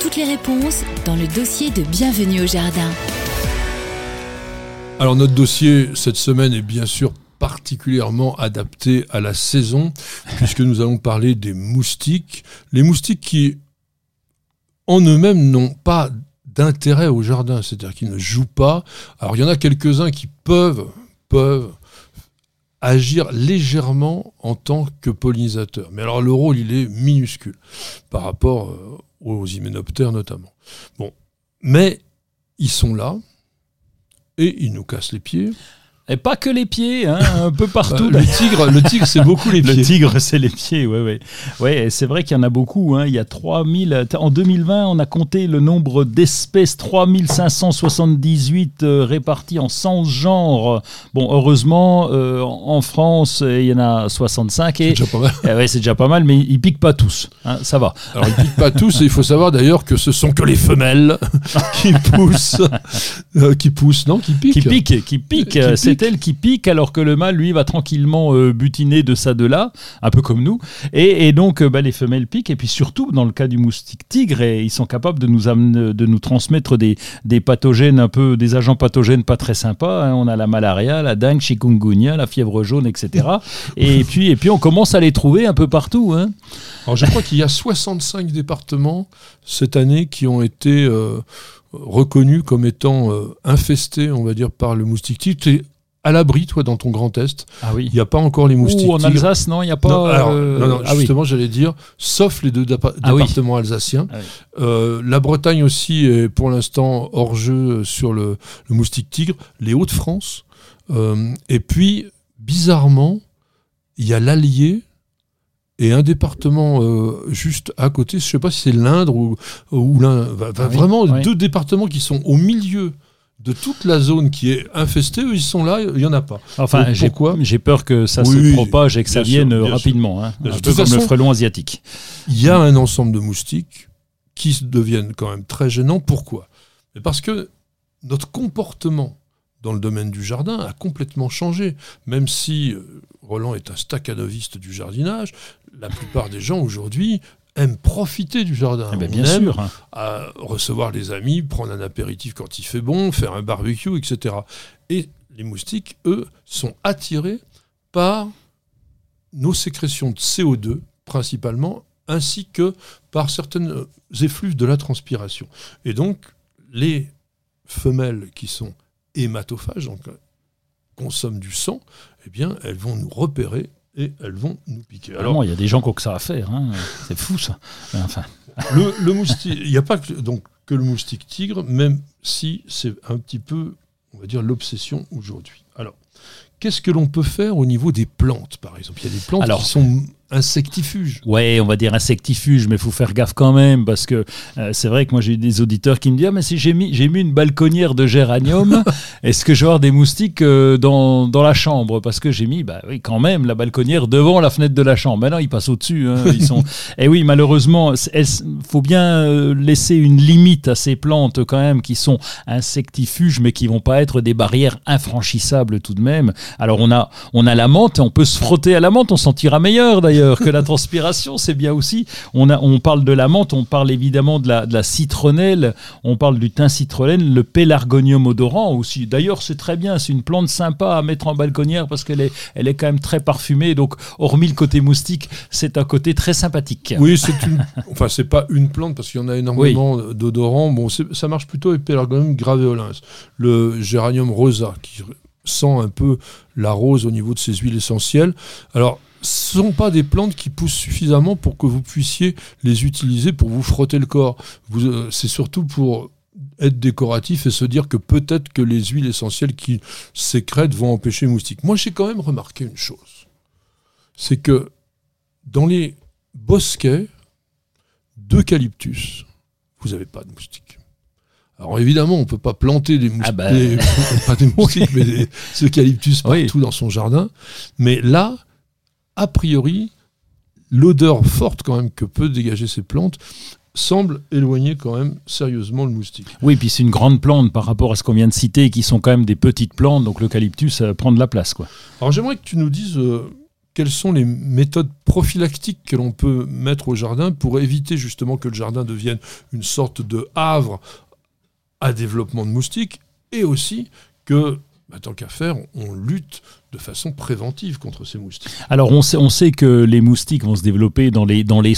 Toutes les réponses dans le dossier de Bienvenue au jardin. Alors notre dossier cette semaine est bien sûr particulièrement adapté à la saison, puisque nous allons parler des moustiques. Les moustiques qui, en eux-mêmes, n'ont pas d'intérêt au jardin, c'est-à-dire qu'ils ne jouent pas. Alors il y en a quelques-uns qui peuvent, peuvent agir légèrement en tant que pollinisateurs. Mais alors le rôle, il est minuscule par rapport euh, aux hyménoptères notamment. Bon, mais ils sont là et ils nous cassent les pieds. Et pas que les pieds, hein, un peu partout. Bah, le tigre, le tigre c'est beaucoup les pieds. Le tigre, c'est les pieds, oui, oui. Ouais, c'est vrai qu'il y en a beaucoup. Hein. Il y a 3000. En 2020, on a compté le nombre d'espèces 3578 euh, réparties en 100 genres. Bon, heureusement, euh, en France, il y en a 65. C'est déjà pas mal. Eh ouais, c'est déjà pas mal, mais ils piquent pas tous. Hein, ça va. Alors, ils piquent pas tous, et il faut savoir d'ailleurs que ce sont que les femelles qui poussent. Euh, qui poussent, non Qui piquent. Qui piquent, qui piquent. C'est elle qui pique alors que le mâle lui va tranquillement euh, butiner de ça de là, un peu comme nous. Et, donc euh, bah, les femelles piquent et puis surtout dans le cas du moustique tigre, et ils sont capables de nous amener, de nous transmettre des, des, pathogènes un peu, des agents pathogènes pas très sympas. Hein. On a la malaria, la dengue, chikungunya, la fièvre jaune, etc. et puis et puis on commence à les trouver un peu partout. Hein. Alors je crois qu'il y a 65 départements cette année qui ont été euh, reconnus comme étant infestés, on va dire, par le moustique tigre à l'abri, toi, dans ton Grand Est. Ah oui. Il n'y a pas encore les moustiques. Ou en Alsace, non, il n'y a pas. Non, euh, ah justement, j'allais dire, sauf les deux ah départements alsaciens. Euh, la Bretagne aussi est pour l'instant hors jeu sur le, moustique tigre. Les Hauts-de-France. Euh, et puis, bizarrement, il y a l'Allier et un département juste à côté. Je ne sais pas si c'est l'Indre ou, ou l'un. Ah vraiment, deux départements qui sont au milieu de toute la zone qui est infestée, ils sont là, il n'y en a pas. Enfin, j'ai peur que ça se propage et que ça vienne rapidement, hein, un peu comme le frelon asiatique. Il y a un ensemble de moustiques qui deviennent quand même très gênants. Pourquoi? Parce que notre comportement dans le domaine du jardin a complètement changé. Même si euh, Roland est un staccanoviste du jardinage, la plupart des gens aujourd'hui aime profiter du jardin. Eh ben, bien sûr. À recevoir les amis, prendre un apéritif quand il fait bon, faire un barbecue, etc. Et les moustiques, eux, sont attirés par nos sécrétions de CO2, principalement, ainsi que par certaines effluves de la transpiration. Et donc, les femelles qui sont hématophages, donc consomment du sang, eh bien, elles vont nous repérer et elles vont nous piquer. Alors, il y a des gens qui ont que ça à faire. Hein. C'est fou ça. enfin. le, moustique, il n'y a pas que, donc, que le moustique tigre, même si c'est un petit peu, on va dire, l'obsession aujourd'hui. Alors, qu'est-ce que l'on peut faire au niveau des plantes, par exemple? Il y a des plantes qui sont insectifuge. Ouais, on va dire insectifuge, mais il faut faire gaffe quand même parce que euh, c'est vrai que moi j'ai des auditeurs qui me disent ah, mais si j'ai mis j'ai mis une balconnière de géranium, est-ce que je vais avoir des moustiques euh, dans, dans, la chambre? Parce que j'ai mis bah oui quand même la balconnière devant la fenêtre de la chambre. Maintenant ils passent au-dessus. Hein, ils sont. Et eh oui, malheureusement, il faut bien euh, laisser une limite à ces plantes quand même qui sont insectifuges, mais qui vont pas être des barrières infranchissables tout de même. Alors on a on a la menthe, on peut se frotter à la menthe, on sentira meilleur d'ailleurs que la transpiration, c'est bien aussi. On, a, on parle de la menthe, on parle évidemment de la, de la citronnelle, on parle du thym citronnelle, le pélargonium odorant aussi. D'ailleurs, c'est très bien, c'est une plante sympa à mettre en balconnière parce qu'elle est, elle est quand même très parfumée. Donc, hormis le côté moustique, c'est un côté très sympathique. Oui, c'est une. Enfin, c'est pas une plante parce qu'il y en a énormément d'odorants. Bon, ça marche plutôt avec Pélargonium graveolens, le géranium rosa qui sent un peu la rose au niveau de ses huiles essentielles. Alors, ce ne sont pas des plantes qui poussent suffisamment pour que vous puissiez les utiliser pour vous frotter le corps. Euh, c'est surtout pour être décoratif et se dire que peut-être que les huiles essentielles qui sécrètent vont empêcher les moustiques. Moi, j'ai quand même remarqué une chose. C'est que dans les bosquets d'eucalyptus, vous n'avez pas de moustiques. Alors évidemment, on peut pas planter des moustiques, Ah bah. des- pas des moustiques, mais des eucalyptus Oui. partout dans son jardin. Mais là, a priori, l'odeur forte quand même que peut dégager ces plantes semble éloigner quand même sérieusement le moustique. Oui, puis c'est une grande plante par rapport à ce qu'on vient de citer, qui sont quand même des petites plantes, donc l'eucalyptus euh, prend de la place. Quoi. Alors j'aimerais que tu nous dises euh, quelles sont les méthodes prophylactiques que l'on peut mettre au jardin pour éviter justement que le jardin devienne une sorte de havre à développement de moustiques et aussi que, bah, tant qu'à faire, on lutte de façon préventive contre ces moustiques. Alors on sait, on sait que les moustiques vont se développer dans les, dans les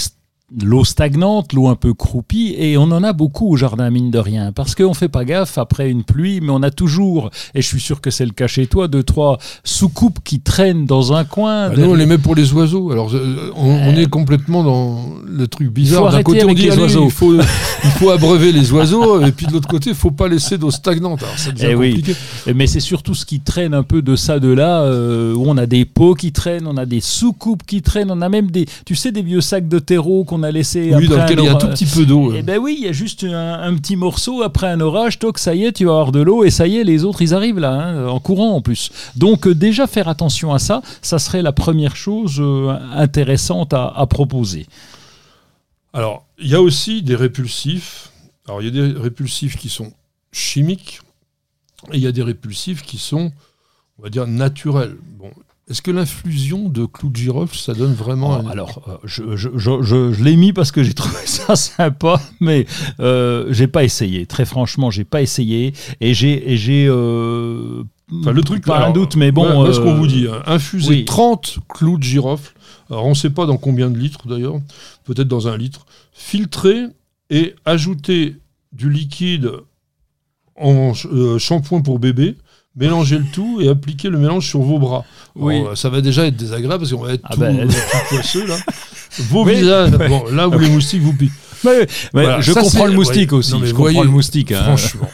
l'eau stagnante, l'eau un peu croupie, et on en a beaucoup au jardin, mine de rien, parce qu'on fait pas gaffe après une pluie, mais on a toujours, et je suis sûr que c'est le cas chez toi, deux, trois soucoupes qui traînent dans un coin. Bah, nous, on les met pour les oiseaux. Alors, euh, on, on est complètement dans le truc bizarre. D'un côté, on dit les allez, oiseaux. il faut, il faut abreuver les oiseaux, et puis de l'autre côté, il faut pas laisser d'eau stagnante. Alors, ça devient Eh oui. Mais c'est surtout ce qui traîne un peu de ça, de là, euh, où on a des pots qui traînent, on a des soucoupes qui traînent, on a même des, tu sais, des vieux sacs de terreau qu'on a laissés Oui, après dans lequel il y a un tout petit peu d'eau. Eh ben oui, il y a juste un, un petit morceau après un orage, toc, ça y est, tu vas avoir de l'eau et ça y est, les autres ils arrivent là, hein, en courant en plus. Donc euh, déjà faire attention à ça, ça serait la première chose euh, intéressante à, à proposer. Alors, il y a aussi des répulsifs. Alors, il y a des répulsifs qui sont chimiques et il y a des répulsifs qui sont, on va dire, naturels. Bon, est-ce que l'infusion de clous de girofle, ça donne vraiment Oh, un- alors, euh, je, je- je- l'ai mis parce que j'ai trouvé ça sympa, mais euh, j'ai pas essayé. Très franchement, j'ai pas essayé et j'ai euh, Enfin, le truc, pas alors, un doute, mais bon. voilà, ce euh, qu'on vous dit. hein. Infuser oui. 30 clous de girofle. Alors, on ne sait pas dans combien de litres d'ailleurs. Peut-être dans un litre. Filtrer et ajouter du liquide en shampoing pour bébé. Mélanger le tout et appliquer le mélange sur vos bras. Oui. Alors, ça va déjà être désagréable parce qu'on va être Ah tout, ben. euh, tout poisseux là. Vos Oui. visages, bon, là où les moustiques vous piquent. Voilà, je comprends le moustique ouais. aussi. Mais je comprends voyez, le moustique. hein. Franchement.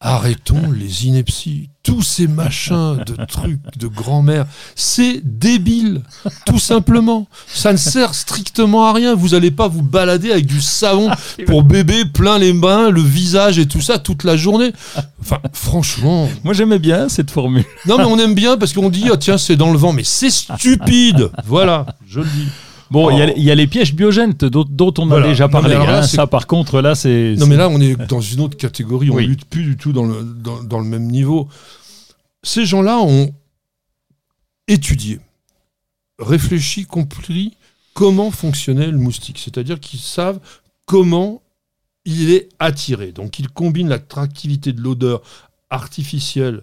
Arrêtons les inepties. Tous ces machins de trucs de grand-mère, c'est débile, tout simplement. Ça ne sert strictement à rien. Vous n'allez pas vous balader avec du savon pour bébé plein les mains, le visage et tout ça toute la journée. Enfin, franchement. Moi j'aimais bien cette formule. Non, mais on aime bien parce qu'on dit, ah, tiens, c'est dans le vent. Mais c'est stupide. Voilà, je le dis. Bon, il y a- Oh. il y, a les pièges biogènes dont, dont on a déjà parlé. là, hein. Ça, par contre, là, c'est. Non, mais là, on est dans une autre catégorie. On Oui. lutte plus du tout dans le, dans, dans le même niveau. Ces gens-là ont étudié, réfléchi, compris comment fonctionnait le moustique. C'est-à-dire qu'ils savent comment il est attiré. Donc, ils combinent l'attractivité de l'odeur artificielle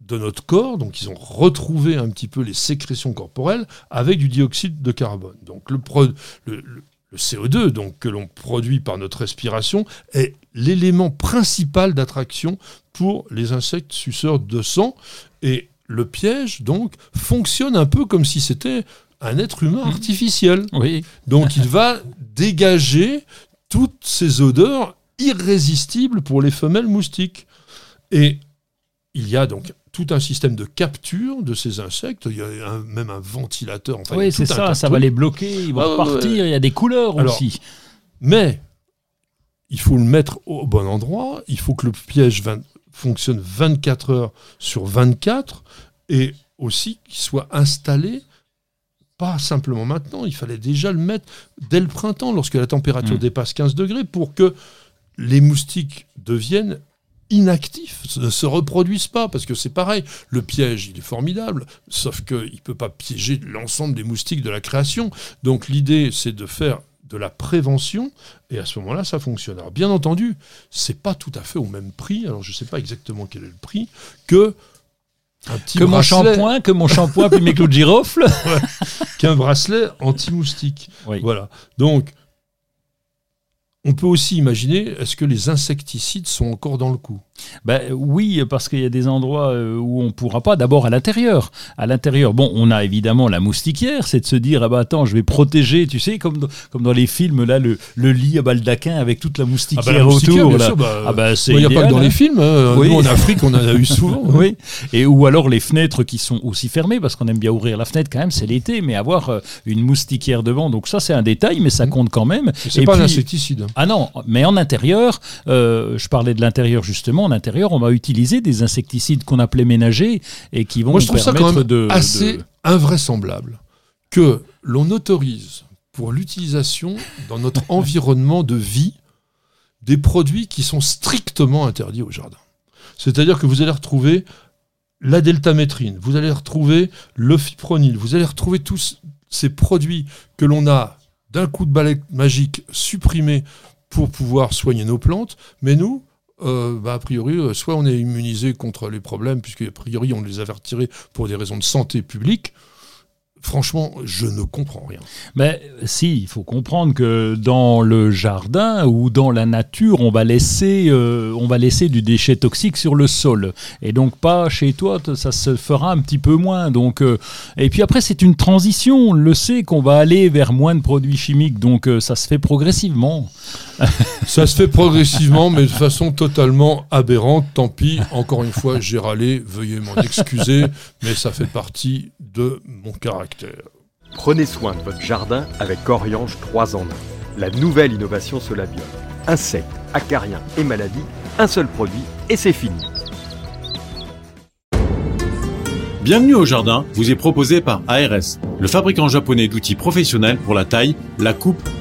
de notre corps, donc ils ont retrouvé un petit peu les sécrétions corporelles avec du dioxyde de carbone. Donc le, pro- le- le- le CO2 donc, que l'on produit par notre respiration est l'élément principal d'attraction pour les insectes suceurs de sang. Et le piège, donc, fonctionne un peu comme si c'était un être humain artificiel. Oui. Donc il va dégager toutes ces odeurs irrésistibles pour les femelles moustiques. Et il y a donc tout un système de capture de ces insectes. Il y a un- même un ventilateur. Enfin, oui, c'est ça. Ça va les bloquer. Ils vont repartir. ouais. Il y a des couleurs Alors, aussi. Mais il faut le mettre au bon endroit. Il faut que le piège vingt- fonctionne 24 heures sur 24 et aussi qu'il soit installé. Pas simplement maintenant, il fallait déjà le mettre dès le printemps, lorsque la température Mm. dépasse 15 degrés, pour que les moustiques deviennent inactifs, ne se reproduisent pas, parce que c'est pareil, le piège, il est formidable, sauf qu'il ne peut pas piéger l'ensemble des moustiques de la création. Donc l'idée, c'est de faire de la prévention, et à ce moment-là, ça fonctionne. Alors bien entendu, c'est pas tout à fait au même prix, alors je ne sais pas exactement quel est le prix, que un petit Que mon shampoing, que mon shampoing, puis mes clous de girofle. qu'un bracelet anti-moustique. Oui. Voilà. Donc, on peut aussi imaginer, est-ce que les insecticides sont encore dans le coup? Ben, oui, parce qu'il y a des endroits euh, où on pourra pas. D'abord à l'intérieur. À l'intérieur, bon, on a évidemment la moustiquière, c'est de se dire ah bah attends, je vais protéger, tu sais, comme dans, comme dans les films là, le, le lit à baldaquin avec toute la moustiquière la moustiquaire, autour. bien là. sûr, bah, ah bah c'est Il n'y a pas que dans hein. les films. hein. Oui. Nous, en Afrique, on en a eu souvent. hein. Oui, et ou alors les fenêtres qui sont aussi fermées, parce qu'on aime bien ouvrir la fenêtre quand même, c'est l'été, mais avoir euh, une moustiquière devant, donc ça c'est un détail, mais ça compte quand même. C'est pas un puis- insecticide. Ah non, mais en intérieur, euh, je parlais de l'intérieur justement, en intérieur, on va utiliser des insecticides qu'on appelait ménagers et qui vont Moi, je trouve ça permettre quand même de... assez de- invraisemblable que l'on autorise pour l'utilisation dans notre environnement de vie des produits qui sont strictement interdits au jardin. C'est-à-dire que vous allez retrouver la deltamétrine, vous allez retrouver le fipronil, vous allez retrouver tous ces produits que l'on a d'un coup de balai magique supprimés pour pouvoir soigner nos plantes, mais nous, euh, bah, a priori, euh, soit on est immunisé contre les problèmes, puisque a priori on les avait retirés pour des raisons de santé publique. Franchement, je ne comprends rien. Mais si, il faut comprendre que dans le jardin ou dans la nature, on va laisser, euh, on va laisser du déchet toxique sur le sol. Et donc pas chez toi, ça se fera un petit peu moins. Donc, euh, et puis après, c'est une transition. On le sait qu'on va aller vers moins de produits chimiques. Donc euh, ça se fait progressivement. Ça se fait progressivement, mais de façon totalement aberrante. Tant pis, encore une fois, j'ai râlé, veuillez m'en excuser, mais ça fait partie de mon caractère. Prenez soin de votre jardin avec Coriange 3 en 1. La nouvelle innovation Solabiol. Insectes, acariens et maladies, un seul produit et c'est fini. Bienvenue au jardin vous est proposé par ARS, le fabricant japonais d'outils professionnels pour la taille, la coupe